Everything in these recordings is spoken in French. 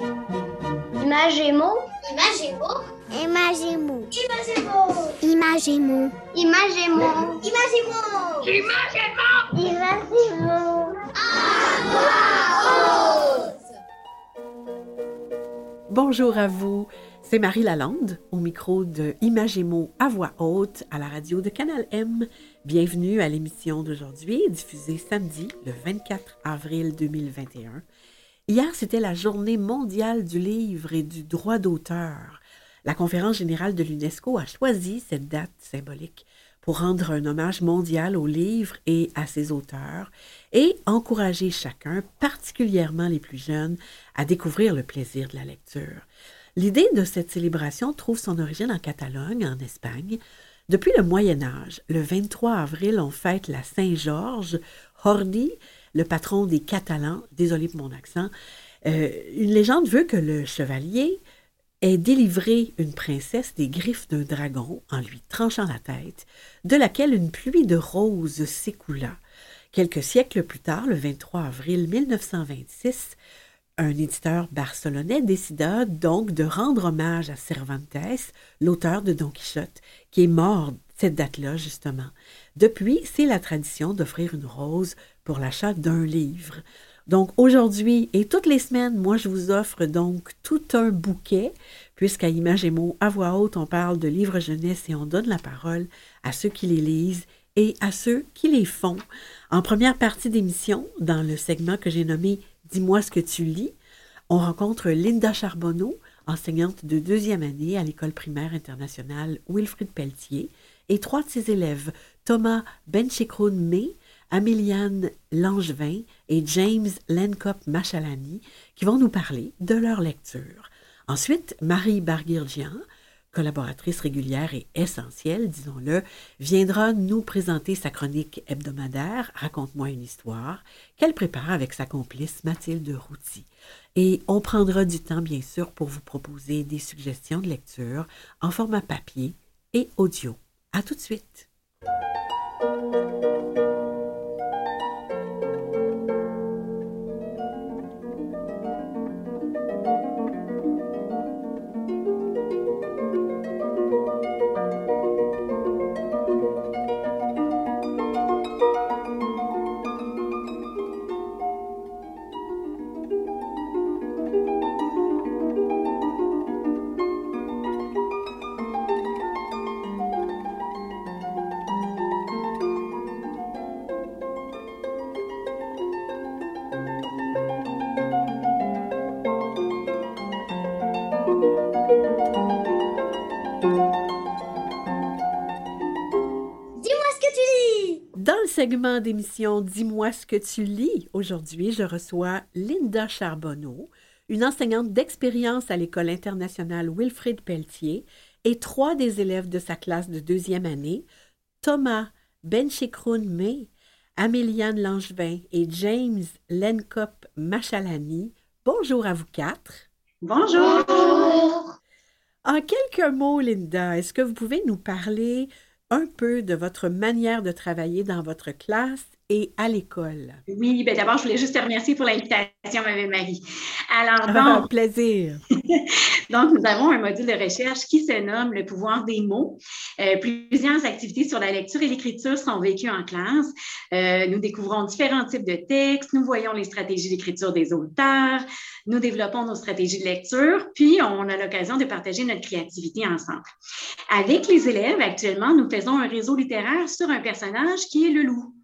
Imagémo. Imagémo. Imagémo. Imagémo. Imagémo. Imagémo. Imagémo. Imagémo. Bonjour à vous, c'est Marie Lalande au micro de Imagémo à voix haute à la radio de Canal M. Bienvenue à l'émission d'aujourd'hui, diffusée samedi le 24 avril 2021. Hier, c'était la journée mondiale du livre et du droit d'auteur. La conférence générale de l'UNESCO a choisi cette date symbolique pour rendre un hommage mondial aux livres et à ses auteurs et encourager chacun, particulièrement les plus jeunes, à découvrir le plaisir de la lecture. L'idée de cette célébration trouve son origine en Catalogne, en Espagne. Depuis le Moyen Âge, le 23 avril, on fête la Saint-Georges, Hordi, le patron des Catalans, désolé pour mon accent. Euh, une légende veut que le chevalier ait délivré une princesse des griffes d'un dragon en lui tranchant la tête, de laquelle une pluie de roses s'écoula. Quelques siècles plus tard, le 23 avril 1926, un éditeur barcelonais décida donc de rendre hommage à Cervantes, l'auteur de Don Quichotte, qui est mort cette date-là, justement. Depuis, c'est la tradition d'offrir une rose pour l'achat d'un livre. Donc aujourd'hui et toutes les semaines, moi je vous offre donc tout un bouquet, puisqu'à Image et mots à voix haute, on parle de livres jeunesse et on donne la parole à ceux qui les lisent et à ceux qui les font. En première partie d'émission, dans le segment que j'ai nommé Dis-moi ce que tu lis, on rencontre Linda Charbonneau, enseignante de deuxième année à l'école primaire internationale Wilfrid Pelletier, et trois de ses élèves, Thomas Benchikroun May, Améliane Langevin et James Lenkop Machalani, qui vont nous parler de leur lecture. Ensuite, Marie Barguirgian, collaboratrice régulière et essentielle, disons-le, viendra nous présenter sa chronique hebdomadaire Raconte-moi une histoire qu'elle prépare avec sa complice Mathilde Routy. Et on prendra du temps, bien sûr, pour vous proposer des suggestions de lecture en format papier et audio. À tout de suite. Segment d'émission Dis-moi ce que tu lis, aujourd'hui, je reçois Linda Charbonneau, une enseignante d'expérience à l'École internationale Wilfrid Pelletier, et trois des élèves de sa classe de deuxième année, Thomas Benchikroun May, Améliane Langevin et James Lenkop Machalani. Bonjour à vous quatre. Bonjour. En quelques mots, Linda, est-ce que vous pouvez nous parler un peu de votre manière de travailler dans votre classe et à l'école? Oui, ben d'abord, je voulais juste te remercier pour l'invitation, ma belle Marie. Alors, Ah, donc, plaisir. donc, nous avons un module de recherche qui se nomme Le pouvoir des mots. Euh, plusieurs activités sur la lecture et l'écriture sont vécues en classe. Euh, nous découvrons différents types de textes, nous voyons les stratégies d'écriture des auteurs, nous développons nos stratégies de lecture, puis on a l'occasion de partager notre créativité ensemble. Avec les élèves, actuellement, nous faisons un réseau littéraire sur un personnage qui est le loup.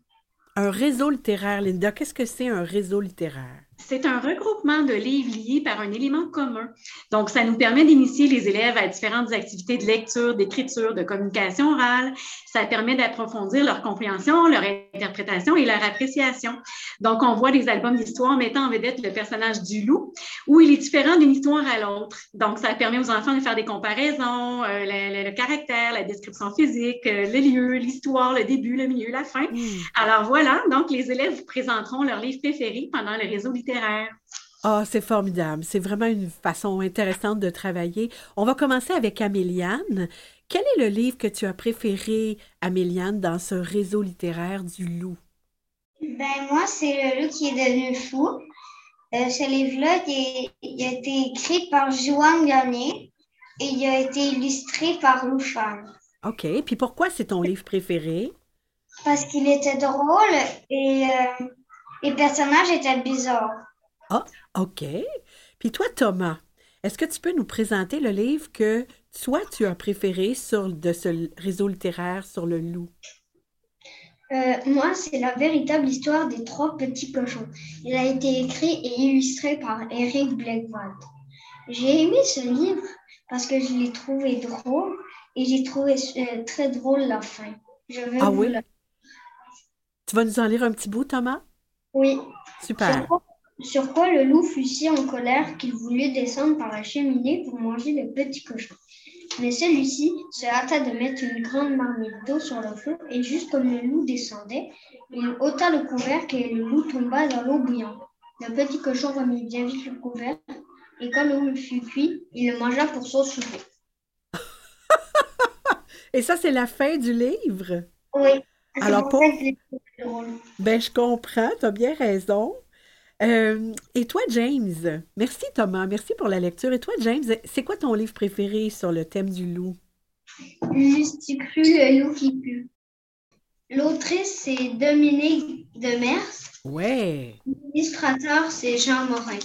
Un réseau littéraire, Linda? Qu'est-ce que c'est un réseau littéraire? C'est un regroupement de livres liés par un élément commun. Donc, ça nous permet d'initier les élèves à différentes activités de lecture, d'écriture, de communication orale. Ça permet d'approfondir leur compréhension, leur interprétation et leur appréciation. Donc, on voit des albums d'histoire mettant en vedette le personnage du loup, où il est différent d'une histoire à l'autre. Donc, ça permet aux enfants de faire des comparaisons, euh, le, le- le caractère, la description physique, euh, le lieu, l'histoire, le début, le milieu, la fin. Hmm. Alors voilà, donc les élèves vous présenteront leurs livres préférés pendant le réseau littéraire. Ah, c'est formidable. C'est vraiment une façon intéressante de travailler. On va commencer avec Améliane. Quel est le livre que tu as préféré, Améliane, dans ce réseau littéraire du loup? Ben moi, c'est le loup qui est devenu fou. Euh, ce livre-là, il, il a été écrit par Joan Garnier et il a été illustré par Lou Fan. OK. Puis pourquoi c'est ton livre préféré? Parce qu'il était drôle et euh, les personnages étaient bizarres. OK. Puis toi, Thomas, est-ce que tu peux nous présenter le livre que toi, tu as préféré sur, de ce réseau littéraire sur le loup? Euh, moi, c'est la véritable histoire des trois petits cochons. Il a été écrit et illustré par Eric Blackwald. J'ai aimé ce livre parce que je l'ai trouvé drôle et j'ai trouvé euh, très drôle la fin. Je vais Ah vous oui? la- Tu vas nous en lire un petit bout, Thomas? Oui. Super. Sur quoi, sur quoi le loup fut si en colère qu'il voulut descendre par la cheminée pour manger le petit cochon? Mais celui-ci se hâta de mettre une grande marmite d'eau sur le feu et juste comme le loup descendait, il ôta le couvercle et le loup tomba dans l'eau bouillante. Le petit cochon remit bien vite le couvercle et quand le loup fut cuit, il le mangea pour son souper. Et ça, c'est la fin du livre? Oui. Alors, pour. Ben, je comprends, tu as bien raison. Euh, et toi, James? Merci, Thomas. Merci pour la lecture. Et toi, James, c'est quoi ton livre préféré sur le thème du loup? Lusticu, le loup qui pue. L'autrice, c'est Dominique Demers. Ouais. L'illustrateur, c'est Jean Morin.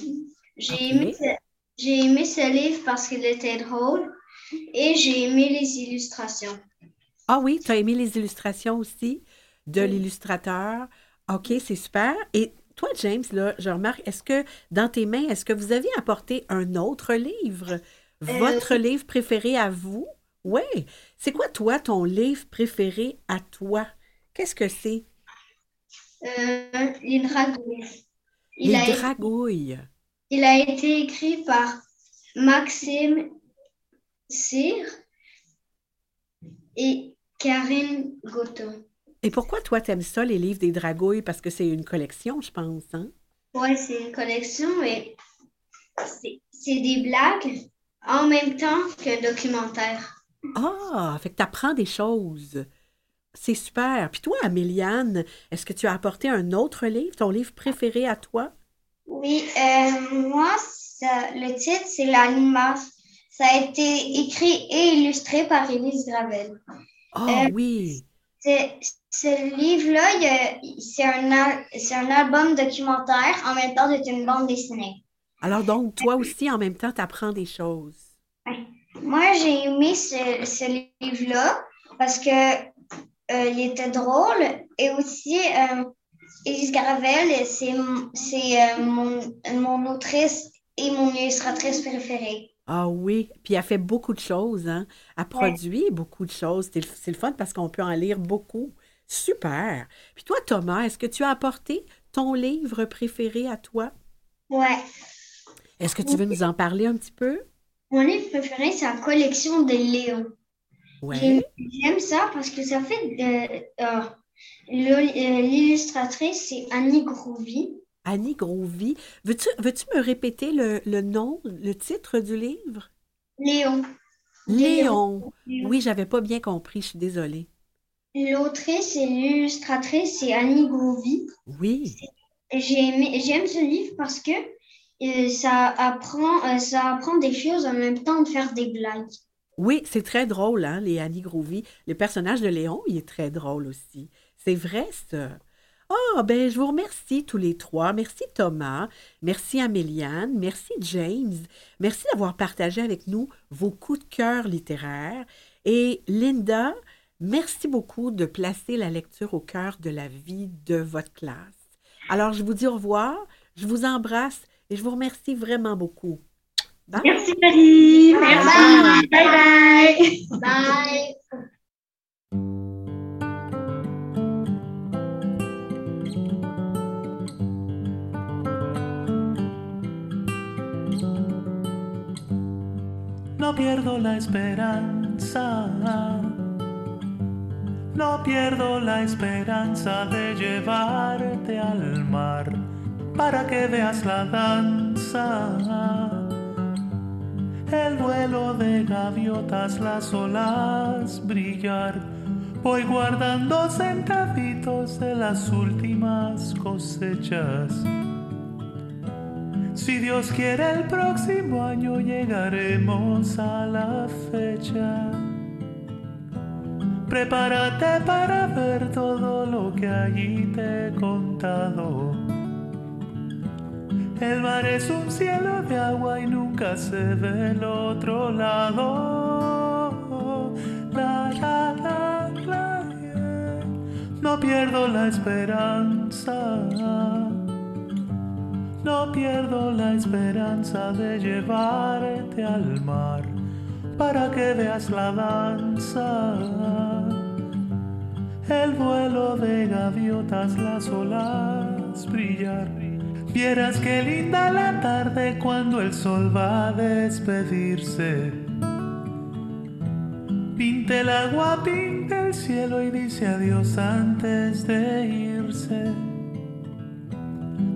J'ai Ok. aimé, ce- j'ai aimé ce livre parce qu'il était drôle et j'ai aimé les illustrations. Ah oui, tu as aimé les illustrations aussi de l'illustrateur. OK, c'est super. Et toi, James, là, je remarque, est-ce que dans tes mains, est-ce que vous avez apporté un autre livre? Votre livre préféré à vous? Oui. C'est quoi, toi, ton livre préféré à toi? Qu'est-ce que c'est? Euh, les dragouilles. Il Les dragouilles. il a été écrit par Maxime Cyr et Karine Goto. Et pourquoi toi, t'aimes ça, les livres des dragouilles? Parce que c'est une collection, je pense, hein? Ouais, c'est une collection et c'est c'est des blagues en même temps qu'un documentaire. Ah, fait que t'apprends des choses. C'est super. Puis toi, Améliane, est-ce que tu as apporté un autre livre, ton livre préféré à toi? Oui, euh, moi, ça- le titre, c'est L'Animas. Ça a été écrit et illustré par Élise Gravel. Ah Euh, oui. Ce livre-là, c'est un, un album documentaire, en même temps, c'est une bande dessinée. Alors donc, toi aussi, en même temps, t'apprends des choses. Moi, j'ai aimé ce, ce livre-là parce que euh, il était drôle et aussi euh, Élise Gravel, c'est euh, mon, mon autrice et mon illustratrice préférée. Ah oui, puis elle fait beaucoup de choses, hein? Elle produit beaucoup de choses. C'est le fun parce qu'on peut en lire beaucoup. Super. Puis toi, Thomas, est-ce que tu as apporté ton livre préféré à toi? Ouais. Est-ce que tu veux nous en parler un petit peu? Mon livre préféré, c'est la collection des Léons. Ouais. J'aime ça parce que ça fait euh, le- euh, l'illustratrice, c'est Annie Groovy. Annie Grovy. Veux-tu veux-tu me répéter le, le nom, le titre du livre? Léon. Léon. Léon. Oui, j'avais pas bien compris, je suis désolée. L'autrice et l'illustratrice, c'est Annie Groovy. Oui. J'ai j'aime ce livre parce que euh, ça apprend, euh, ça apprend des choses en même temps de faire des blagues. Oui, c'est très drôle, hein, les Annie Grovy. Le personnage de Léon, il est très drôle aussi. C'est vrai, ça. Ah, ben, je vous remercie tous les trois. Merci Thomas, merci Améliane, merci James. Merci d'avoir partagé avec nous vos coups de cœur littéraires. Et Linda, merci beaucoup de placer la lecture au cœur de la vie de votre classe. Alors, je vous dis au revoir, je vous embrasse et je vous remercie vraiment beaucoup. Bye. Merci Marie. Merci. Bye bye. Bye! No pierdo la esperanza. No pierdo la esperanza de llevarte al mar para que veas la danza. El vuelo de gaviotas, las olas brillar. Voy guardando centavitos de las últimas cosechas. Si Dios quiere el próximo año llegaremos a la fecha. Prepárate para ver todo lo que allí te he contado. El mar es un cielo de agua y nunca se ve el otro lado. No pierdo la esperanza. No pierdo la esperanza de llevarte al mar para que veas la danza. El vuelo de gaviotas, las olas brillar. Vieras qué linda la tarde cuando el sol va a despedirse. Pinta el agua, pinta el cielo y dice adiós antes de irse.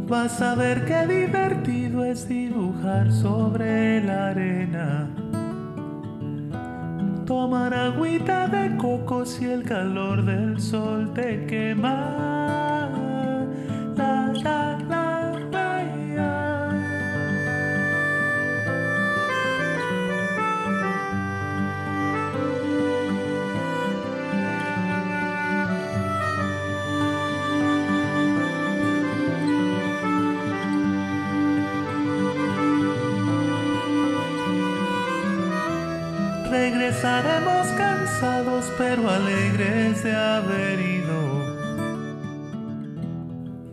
Vas a ver qué divertido es dibujar sobre la arena. Tomar agüita de coco si el calor del sol te quema. La, la, la, pero alegres de haber ido.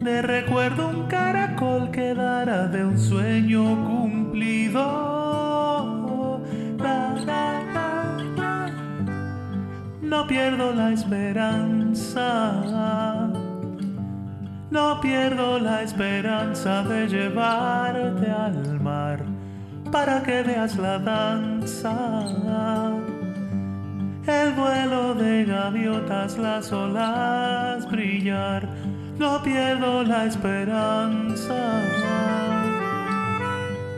De recuerdo un caracol que dará de un sueño cumplido. No pierdo la esperanza. No pierdo la esperanza de llevarte al mar para que veas la danza. El vuelo de gaviotas, las olas brillar. No pierdo la esperanza.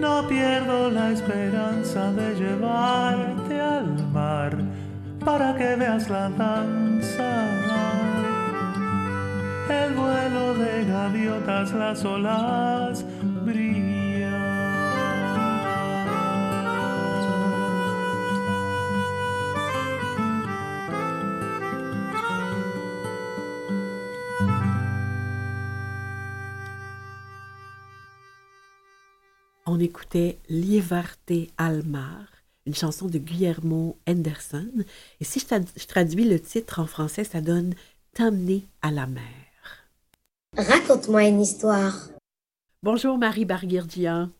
No pierdo la esperanza de llevarte al mar para que veas la danza. El vuelo de gaviotas, las olas brillan. On écoutait Lievarte al mar, une chanson de Guillermo Henderson. Et si je, trad- je traduis le titre en français, ça donne T'amener à la mer. Raconte-moi une histoire. Bonjour Marie Barguirdian.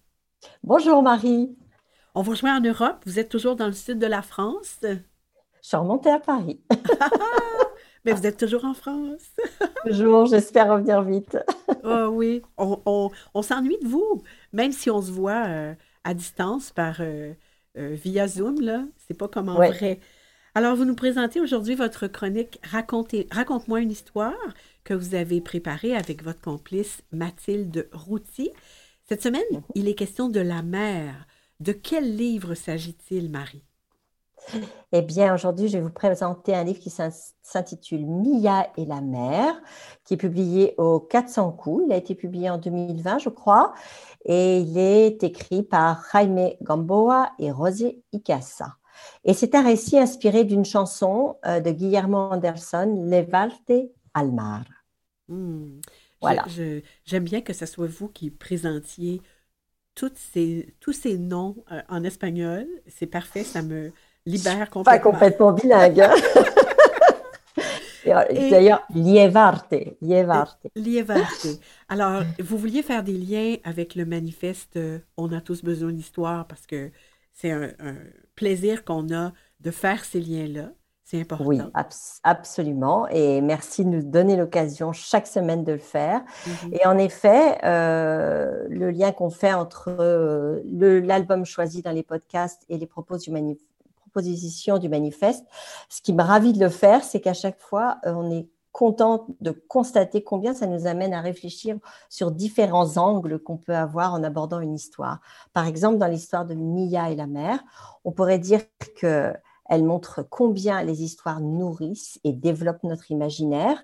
Bonjour Marie, On vous rejoint en Europe. Vous êtes toujours dans le sud de la France, je suis remontée à Paris. mais vous êtes toujours en France? Toujours, j'espère revenir vite. Ah oui, on, on- on s'ennuie de vous, même si on se voit euh, à distance par euh, euh, via Zoom, là. C'est pas comme en Ouais. vrai. Alors, vous nous présentez aujourd'hui votre chronique Racontez, Raconte-moi une histoire que vous avez préparée avec votre complice Mathilde Routy. Cette semaine, il est question de la mer. De quel livre s'agit-il, Marie? Eh bien, aujourd'hui, je vais vous présenter un livre qui s'in- s'intitule Mia et la mer, qui est publié au 400 coups. Il a été publié en 2020, je crois, et il est écrit par Jaime Gamboa et Rosé Icasa. Et c'est un récit inspiré d'une chanson euh, de Guillermo Anderson, Levarte al mar. Hmm. Voilà. J'aime bien que ce soit vous qui présentiez toutes ces, tous ces noms euh, en espagnol. C'est parfait, ça me libère Pas complètement. complètement bilingue. hein. Euh, D'ailleurs, Lievarte, Lievarte. Lievarte. Alors, vous vouliez faire des liens avec le manifeste euh, On a tous besoin d'histoire parce que c'est un, un plaisir qu'on a de faire ces liens-là. C'est important. Oui, abs- absolument. Et merci de nous donner l'occasion chaque semaine de le faire. Mhm. Et en effet, euh, le lien qu'on fait entre euh, l'album choisi dans les podcasts et les propos du mani- du manifeste, ce qui me ravit de le faire, c'est qu'à chaque fois, euh, on est content de constater combien ça nous amène à réfléchir sur différents angles qu'on peut avoir en abordant une histoire. Par exemple, dans l'histoire de Mia et la mer, on pourrait dire que elle montre combien les histoires nourrissent et développent notre imaginaire,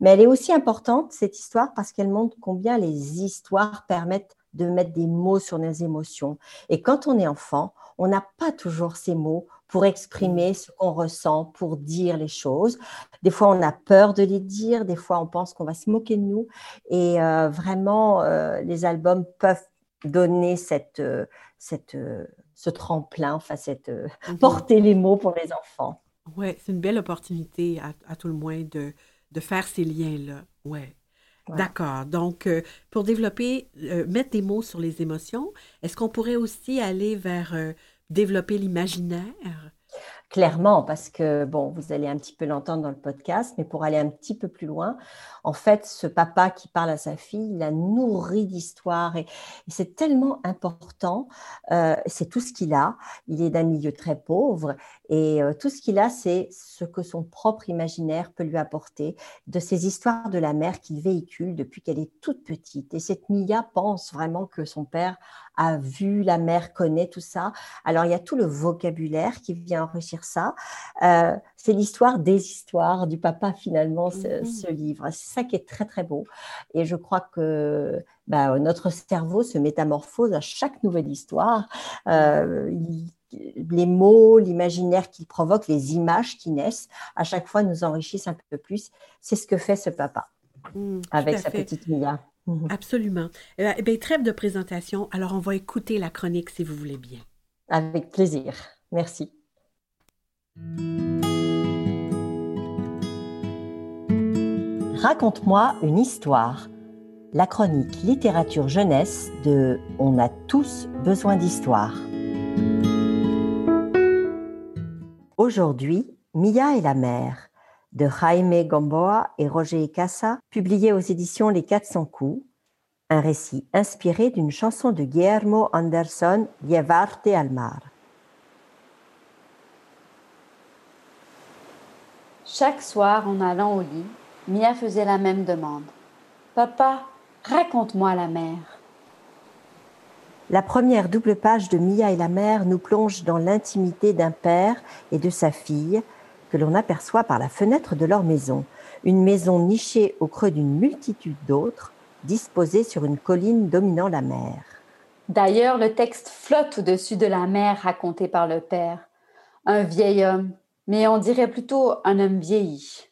mais elle est aussi importante, cette histoire, parce qu'elle montre combien les histoires permettent de mettre des mots sur nos émotions. Et quand on est enfant, on n'a pas toujours ces mots pour exprimer ce qu'on ressent, pour dire les choses. Des fois, on a peur de les dire, des fois, on pense qu'on va se moquer de nous. Et euh, vraiment, euh, les albums peuvent donner cette, euh, cette, ce tremplin, enfin, cette, mhm. porter les mots pour les enfants. Oui, c'est une belle opportunité, à, tout le moins, de, de faire ces liens-là. Ouais. D'accord. Donc, pour développer, mettre des mots sur les émotions, est-ce qu'on pourrait aussi aller vers développer l'imaginaire? Clairement, parce que, bon, vous allez un petit peu l'entendre dans le podcast, mais pour aller un petit peu plus loin, en fait, ce papa qui parle à sa fille, il a nourri d'histoires et, c'est tellement important. Euh, c'est tout ce qu'il a. Il est d'un milieu très pauvre et euh, tout ce qu'il a, c'est ce que son propre imaginaire peut lui apporter de ces histoires de la mère qu'il véhicule depuis qu'elle est toute petite. Et cette Mia pense vraiment que son père a vu, la mère connaît tout ça. Alors, il y a tout le vocabulaire qui vient enrichir ça. Euh, c'est l'histoire des histoires du papa, finalement, ce, mmh livre. C'est ça qui est très, très beau. Et je crois que bah, notre cerveau se métamorphose à chaque nouvelle histoire. Euh, les mots, l'imaginaire qu'il provoque, les images qui naissent, à chaque fois nous enrichissent un peu plus. C'est ce que fait ce papa mmh, avec sa petite Mia. Mhm. Absolument. Eh bien, eh trêve de présentation. Alors, on va écouter la chronique si vous voulez bien. Avec plaisir. Merci. Raconte-moi une histoire. La chronique littérature jeunesse de On a tous besoin d'histoire. Aujourd'hui, Mia et la mer de Jaime Gamboa et Roger Casa, publié aux éditions Les 400 coups, un récit inspiré d'une chanson de Guillermo Anderson, Llevarte al mar. Chaque soir, en allant au lit, Mia faisait la même demande. Papa, raconte-moi la mer. La première double page de Mia et la mer nous plonge dans l'intimité d'un père et de sa fille, que l'on aperçoit par la fenêtre de leur maison, une maison nichée au creux d'une multitude d'autres, disposée sur une colline dominant la mer. D'ailleurs, le texte flotte au-dessus de la mer racontée par le père. Un vieil homme, mais on dirait plutôt un homme vieilli.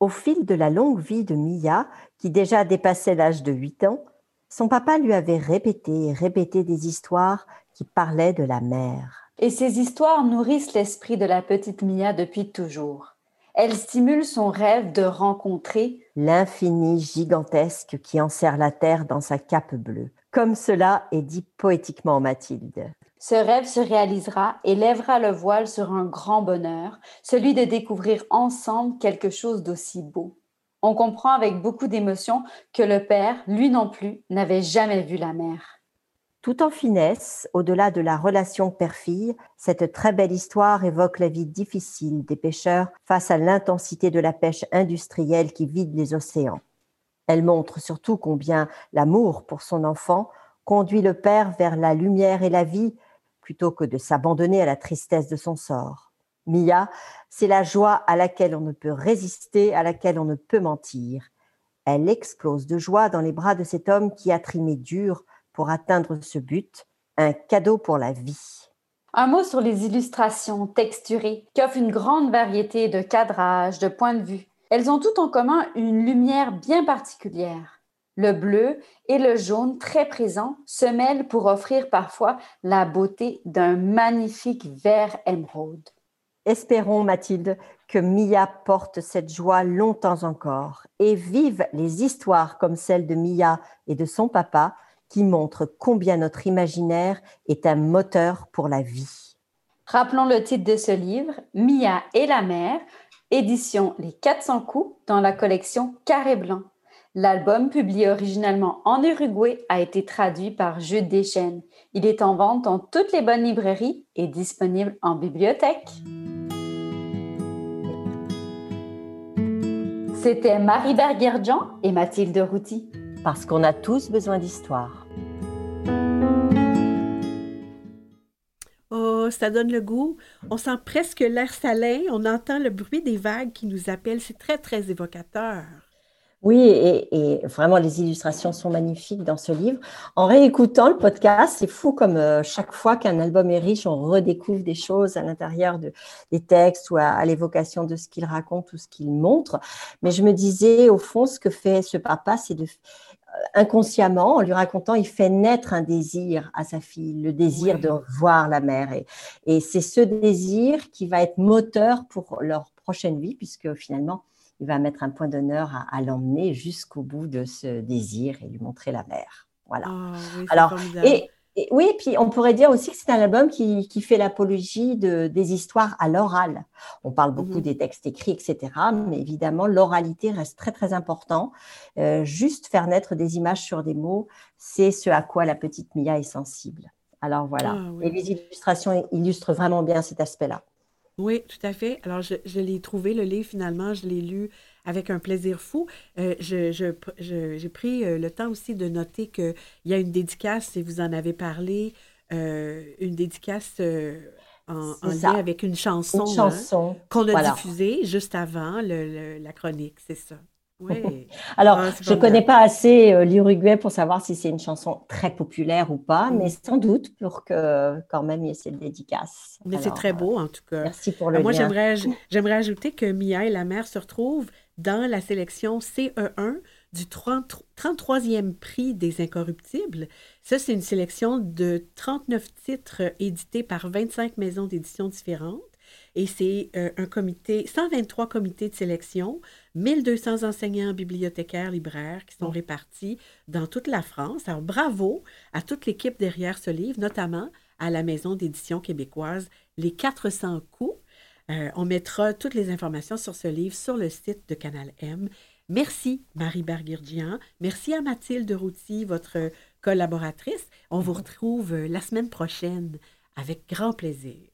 Au fil de la longue vie de Mia, qui déjà dépassait l'âge de huit ans, son papa lui avait répété et répété des histoires qui parlaient de la mer. Et ces histoires nourrissent l'esprit de la petite Mia depuis toujours. Elles stimulent son rêve de rencontrer l'infini gigantesque qui enserre la terre dans sa cape bleue. Comme cela est dit poétiquement Mathilde. Ce rêve se réalisera et lèvera le voile sur un grand bonheur, celui de découvrir ensemble quelque chose d'aussi beau. On comprend avec beaucoup d'émotion que le père, lui non plus, n'avait jamais vu la mer. Tout en finesse, au-delà de la relation père-fille, cette très belle histoire évoque la vie difficile des pêcheurs face à l'intensité de la pêche industrielle qui vide les océans. Elle montre surtout combien l'amour pour son enfant conduit le père vers la lumière et la vie plutôt que de s'abandonner à la tristesse de son sort. Mia, c'est la joie à laquelle on ne peut résister, à laquelle on ne peut mentir. Elle explose de joie dans les bras de cet homme qui a trimé dur pour atteindre ce but, un cadeau pour la vie. Un mot sur les illustrations texturées qui offrent une grande variété de cadrages, de points de vue. Elles ont toutes en commun une lumière bien particulière. Le bleu et le jaune très présents se mêlent pour offrir parfois la beauté d'un magnifique vert émeraude. Espérons, Mathilde, que Mia porte cette joie longtemps encore et vive les histoires comme celle de Mia et de son papa qui montre combien notre imaginaire est un moteur pour la vie. Rappelons le titre de ce livre, Mia et la mer, édition Les 400 coups dans la collection Carré Blanc. L'album, publié originalement en Uruguay, a été traduit par Jude Deschênes. Il est en vente dans toutes les bonnes librairies et disponible en bibliothèque. C'était Marie Bergerjean et Mathilde Routy. Parce qu'on a tous besoin d'histoire. ça donne le goût. On sent presque l'air salin, on entend le bruit des vagues qui nous appellent. C'est très, très évocateur. Oui, et, vraiment, les illustrations sont magnifiques dans ce livre. En réécoutant le podcast, c'est fou comme euh, chaque fois qu'un album est riche, on redécouvre des choses à l'intérieur de, des textes ou à, l'évocation de ce qu'il raconte ou ce qu'il montre. Mais je me disais, au fond, ce que fait ce papa, c'est de euh, inconsciemment, en lui racontant, il fait naître un désir à sa fille, le désir de voir la mère. Et, et c'est ce désir qui va être moteur pour leur prochaine vie, puisque finalement, il va mettre un point d'honneur à, l'emmener jusqu'au bout de ce désir et lui montrer la mer. Voilà. Ah Alors, et, oui, puis on pourrait dire aussi que c'est un album qui, fait l'apologie de, des histoires à l'oral. On parle beaucoup mhm. des textes écrits, etc. Mais évidemment, l'oralité reste très, très important. Euh, juste faire naître des images sur des mots, c'est ce à quoi la petite Mia est sensible. Alors voilà. Ah Et les illustrations illustrent vraiment bien cet aspect-là. Oui, tout à fait. Alors, je, l'ai trouvé, le livre, finalement, je l'ai lu avec un plaisir fou. Euh, j'ai pris euh, le temps aussi de noter qu'il y a une dédicace, et vous en avez parlé, euh, une dédicace en, lien avec une chanson, hein, qu'on a diffusée juste avant la chronique, c'est ça. Alors, ah, je ne connais pas assez euh, l'Uruguay pour savoir si c'est une chanson très populaire ou pas, mais mm. sans doute pour que quand même il y ait cette dédicace. Mais c'est très beau en tout cas. Merci pour le Moi, j'aimerais ajouter que Mia et la mère se retrouvent dans la sélection CE1 du 33e prix des Incorruptibles. Ça, c'est une sélection de 39 titres édités par 25 maisons d'édition différentes. Et c'est euh, un comité, 123 comités de sélection, 1200 enseignants, bibliothécaires, libraires qui sont répartis dans toute la France. Alors, bravo à toute l'équipe derrière ce livre, notamment à la maison d'édition québécoise Les 400 coups. Euh, on mettra toutes les informations sur ce livre sur le site de Canal M. Merci, Marie Bergirdian. Merci à Mathilde Routy, votre collaboratrice. On vous retrouve la semaine prochaine avec grand plaisir.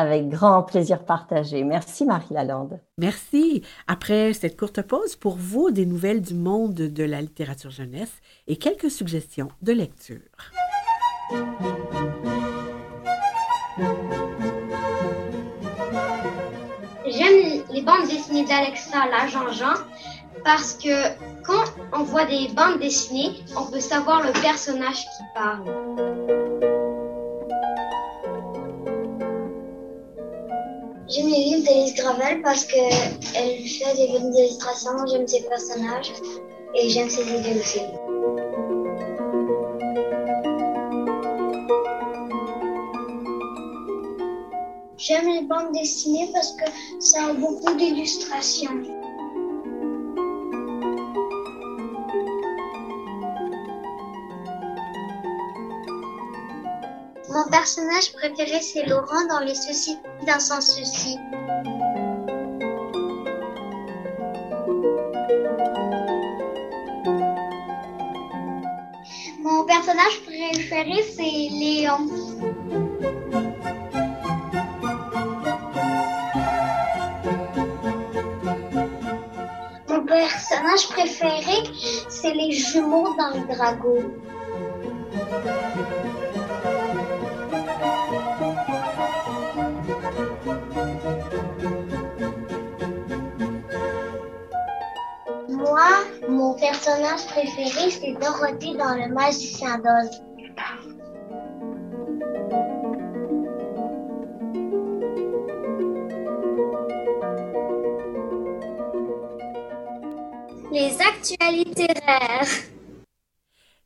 Avec grand plaisir partagé. Merci Marie Lalande. Merci. Après cette courte pause, pour vous, des nouvelles du monde de la littérature jeunesse et quelques suggestions de lecture. J'aime les bandes dessinées d'Alexa Jean parce que quand on voit des bandes dessinées, on peut savoir le personnage qui parle. J'aime les livres d'Alice Gravel parce qu'elle fait des bonnes illustrations, j'aime ses personnages et j'aime ses idées aussi. J'aime les bandes dessinées parce que ça a beaucoup d'illustrations. Mon personnage préféré, c'est Laurent dans Les Soucis sans souci. Mon personnage préféré, c'est Léon. Mon personnage préféré, c'est les jumeaux dans le dragon. Mon personnage préféré, c'est Dorothy dans Le Magicien d'Oz. Les actualités rares.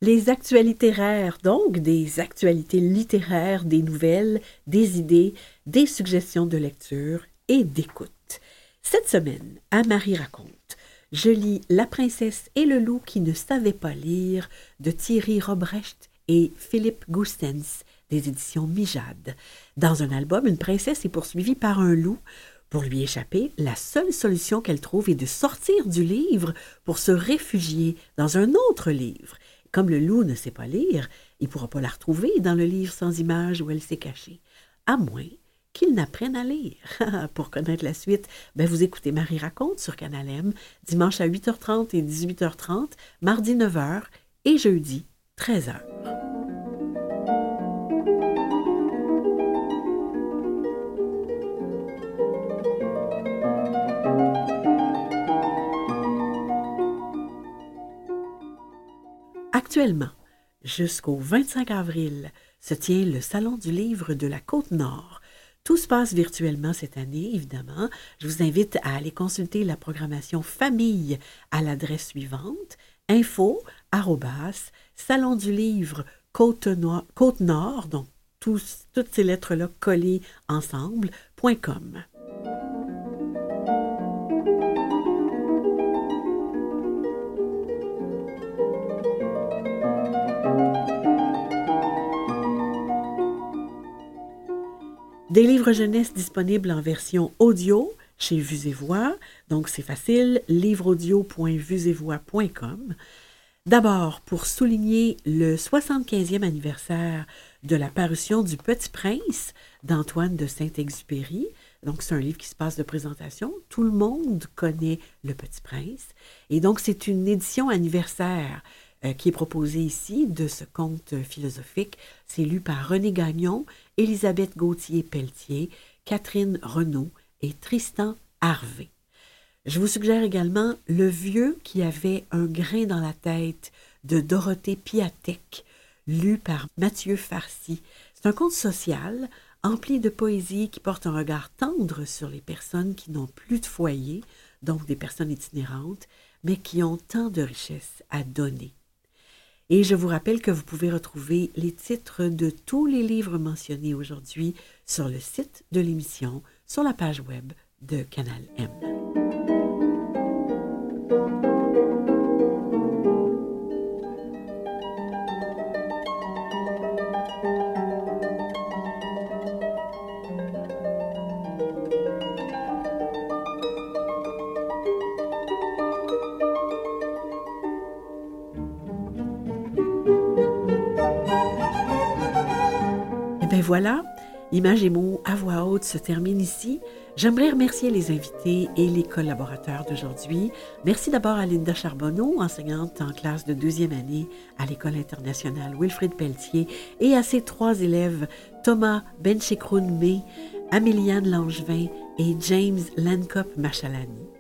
Les actualités rares, donc des actualités littéraires, des nouvelles, des idées, des suggestions de lecture et d'écoute. Cette semaine, à Marie raconte je lis La princesse et le loup qui ne savait pas lire de Thierry Robrecht et Philippe Goustens des éditions Mijade. Dans un album, une princesse est poursuivie par un loup. Pour lui échapper, la seule solution qu'elle trouve est de sortir du livre pour se réfugier dans un autre livre. Comme le loup ne sait pas lire, il ne pourra pas la retrouver dans le livre sans image où elle s'est cachée, à moins qu'ils n'apprennent à lire. Pour connaître la suite, ben vous écoutez Marie raconte sur Canal M, dimanche à 8h30 et 18h30, mardi 9h et jeudi 13h. Actuellement, jusqu'au 25 avril, se tient le Salon du livre de la Côte-Nord. Tout se passe virtuellement cette année, évidemment. Je vous invite à aller consulter la programmation famille à l'adresse suivante info salon du livre Côte-Nord, donc toutes ces lettres-là collées ensemble, .com. Des livres jeunesse disponibles en version audio chez Vues et Voix. Donc, c'est facile, livreaudio.vuesetvoix.com. D'abord, pour souligner le 75e anniversaire de la parution du Petit Prince d'Antoine de Saint-Exupéry. Donc, c'est un livre qui se passe de présentation. Tout le monde connaît Le Petit Prince. Et donc, c'est une édition anniversaire qui est proposé ici de ce conte philosophique. C'est lu par René Gagnon, Élisabeth Gauthier-Pelletier, Catherine Renaud et Tristan Harvey. Je vous suggère également Le vieux qui avait un grain dans la tête de Dorothée Piatek, lu par Mathieu Farcy. C'est un conte social empli de poésie qui porte un regard tendre sur les personnes qui n'ont plus de foyer, donc des personnes itinérantes, mais qui ont tant de richesses à donner. Et je vous rappelle que vous pouvez retrouver les titres de tous les livres mentionnés aujourd'hui sur le site de l'émission, sur la page web de Canal M. voilà, Images et mots à voix haute se termine ici. J'aimerais remercier les invités et les collaborateurs d'aujourd'hui. Merci d'abord à Linda Charbonneau, enseignante en classe de deuxième année à l'École internationale Wilfrid Pelletier, et à ses trois élèves, Thomas Benchekroun-May, Améliane Langevin et James Lancop Machalani.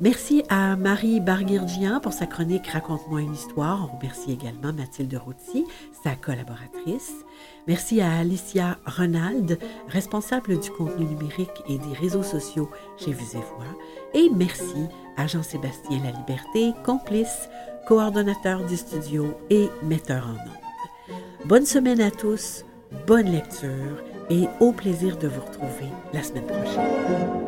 Merci à Marie Barguirgian pour sa chronique Raconte-moi une histoire. On remercie également Mathilde Routy, sa collaboratrice. Merci à Alicia Ronald, responsable du contenu numérique et des réseaux sociaux chez Vues et Voix. Et merci à Jean-Sébastien Laliberté, complice, coordonnateur du studio et metteur en ondes. Bonne semaine à tous, bonne lecture et au plaisir de vous retrouver la semaine prochaine.